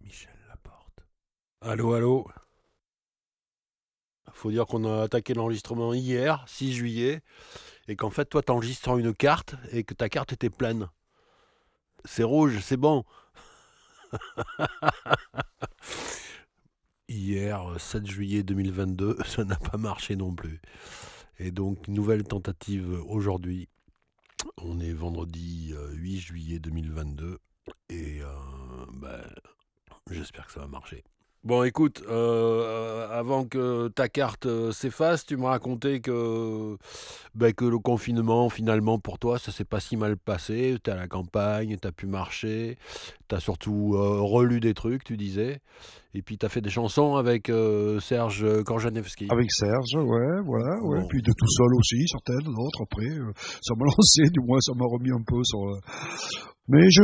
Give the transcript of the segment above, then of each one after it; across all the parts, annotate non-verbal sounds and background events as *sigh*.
Michel Laporte. Allô, allô Faut dire qu'on a attaqué l'enregistrement hier, 6 juillet, et qu'en fait, toi, t'enregistres une carte et que ta carte était pleine. C'est rouge, c'est bon. *laughs* Hier, 7 juillet 2022, *laughs* ça n'a pas marché non plus. Et donc, nouvelle tentative aujourd'hui. On est vendredi euh, 8 juillet 2022 et euh, ben, j'espère que ça va marcher. Bon, écoute, euh, avant que ta carte euh, s'efface, tu me racontais que, ben, que le confinement, finalement, pour toi, ça s'est pas si mal passé. Tu à la campagne, tu as pu marcher, tu as surtout euh, relu des trucs, tu disais. Et puis tu as fait des chansons avec euh, Serge Korjanevski. Avec Serge, ouais, voilà, ouais. Bon. Puis de tout seul aussi, certaines, d'autres après. euh, ça m'a *laughs* lancé, du moins, ça m'a remis un peu sur. euh, Mais je,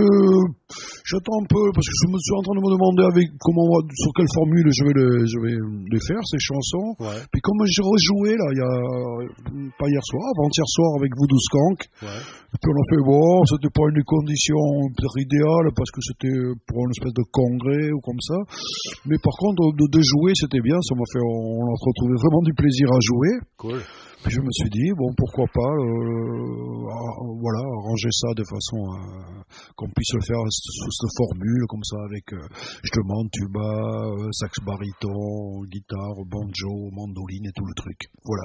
j'attends un peu parce que je me suis en train de me demander avec comment, sur quelle formule je vais les, je vais les faire ces chansons. Ouais, Puis comme j'ai rejoué là, il y a pas hier soir, avant-hier soir avec Voodoo Skank, ouais. Puis on a fait bon, c'était pas une condition idéale parce que c'était pour une espèce de congrès ou comme ça. Mais par contre, de, de jouer, c'était bien. Ça m'a fait, on a retrouvé vraiment du plaisir à jouer. Cool. Puis je me suis dit, bon, pourquoi pas, euh, ah, voilà, arranger ça de façon à, qu'on puisse le faire sous cette formule, comme ça, avec euh, justement tuba, euh, sax baryton, guitare, banjo, mandoline et tout le truc. Voilà.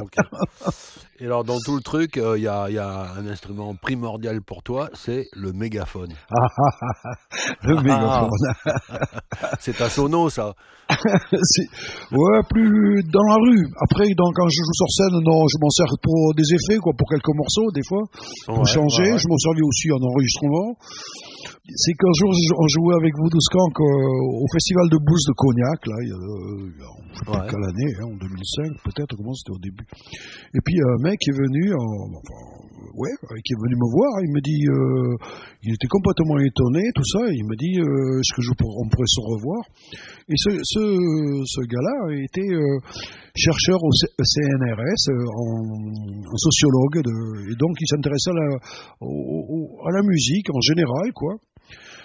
Et alors, dans tout le truc, euh, il y, a, y a un instrument primordial pour toi, c'est le mégaphone. Ah, ah, le mégaphone. *laughs* C'est ta sono, ça. *laughs* Ouais, plus dans la rue. Après, dans- quand je joue sur scène, non, je m'en sers pour des effets, quoi, pour quelques morceaux, des fois, pour Ouais, changer. ouais, ouais. Je m'en servis aussi en enregistrement. C'est qu'un jour, on jouait avec Voodoo Skank euh, au festival de blues de Cognac, là, il y a, je sais Ouais. quelle année, hein, en 2005, peut-être, comment c'était au début. Et puis, un mec est venu, enfin, ouais, qui est venu me voir, il me dit, euh, il était complètement étonné, tout ça, il me dit, euh, est-ce que on pourrait se revoir? Et ce, ce, gars-là était euh, chercheur au CNRS, euh, en, sociologue, et donc il s'intéressait à à la musique en général, quoi.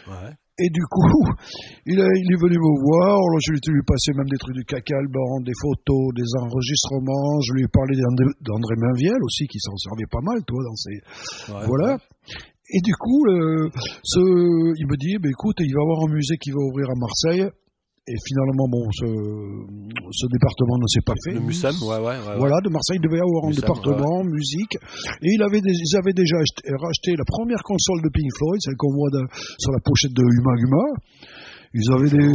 Ouais. Et du coup, *laughs* il, a- il est venu me voir, alors je lui ai lui passé même des trucs du caca Alban, des photos, des enregistrements, je lui ai parlé d'André Mainviel aussi, qui s'en servait pas mal, toi, dans ses, Ouais, voilà. Et du coup, le- ce, il me dit, bah, écoute, il va y avoir un musée qui va ouvrir à Marseille. Et finalement, bon, ce, ce département ne s'est pas fait. Le ouais, ouais. Voilà, de Marseille, il devait y avoir un département, musique. Et il avait des- ils avaient déjà acheté- racheté la première console de Pink Floyd, celle qu'on voit de- sur la pochette de Huma Huma. Ils avaient des,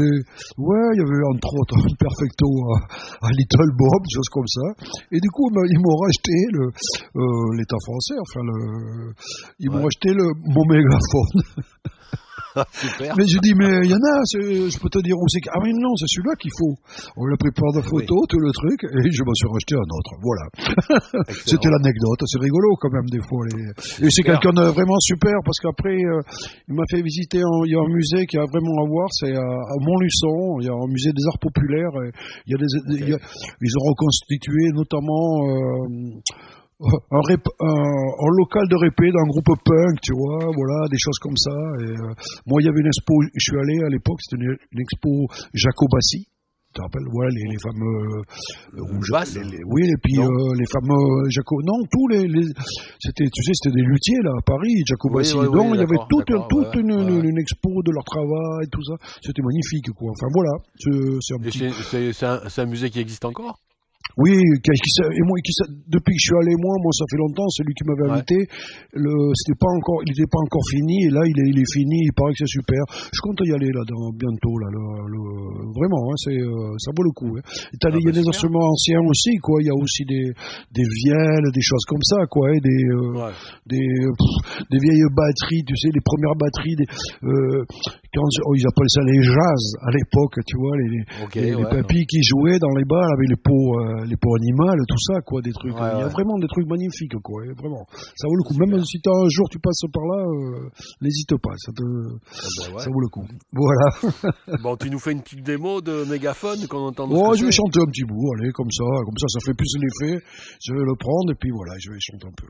ouais, il y avait entre autres un perfecto à, à Little Bob, des choses comme ça. Et du coup, ils m'ont racheté le, euh, l'État français, enfin le, ils m'ont Ouais. acheté le, mon mégaphone. *laughs* *laughs* Super. Mais j'ai dit, mais il y en a, je peux te dire où c'est. que- Ah mais non, c'est celui-là qu'il faut. On lui a pris plein de photos, tout le truc, et je me suis racheté un autre. Voilà. *laughs* C'était l'anecdote, c'est rigolo quand même des fois. Les... Et c'est quelqu'un de vraiment super parce qu'après, euh, il m'a fait visiter, un- il y a un musée qui a vraiment à voir, c'est à, à Montluçon, il y a un musée des arts populaires. et il y a des, il y a- ils ont reconstitué notamment euh, un, rép- un- un local de répé d'un groupe punk, tu vois, voilà, des choses comme ça. Et, euh, moi, il y avait une expo, je suis allé à l'époque, c'était une, une expo Jacobassi. Tu te rappelles, voilà, les, les fameux, euh, Le basse, les- les- oui, et puis euh, les fameux Jacob, non, tous les, c'était, tu sais, c'était des luthiers là à Paris, Jacobassi. Oui, oui, oui, Donc il y avait toute, d'accord, toute ouais, une, ouais. une, une expo de leur travail, tout ça. C'était magnifique, quoi. Enfin voilà, c'est, un Et petit. un, c'est un musée qui existe encore? Oui, qui, qui s'a- et moi, qui depuis que je suis allé, moi, moi, ça fait longtemps, c'est lui qui m'avait Ouais. invité. Le, c'était pas encore, il n'était pas encore fini, et là, il est, il est fini, il paraît que c'est super. Je compte y aller, là, dans, bientôt, là, le, le- vraiment, hein, c'est, euh, ça vaut le coup, hein. Et Ah des- il y a bah, des instruments anciens aussi, quoi, il y a aussi des, des vielles, des choses comme ça, quoi, et des, euh, Ouais. des, pff, des vieilles batteries, tu sais, les premières batteries, des, euh, quand, oh, ils appellent ça les jazz, à l'époque, tu vois, les, les- Ok, les, les ouais. papis qui jouaient dans les bars avec les pots, les pots animales, tout ça, quoi, des trucs. Ouais, Il y a ouais. vraiment des trucs magnifiques, quoi, vraiment. Ça vaut le coup. Même si t'as un jour tu passes par là, euh, n'hésite pas, ça te, Ah bah ouais. ça vaut le coup. Voilà. *laughs* Bon, tu nous fais une petite démo de mégaphone qu'on entend Oh, je vais chanter un petit bout, allez, comme ça, comme ça, ça fait plus l'effet. Je vais le prendre et puis voilà, je vais chanter un peu.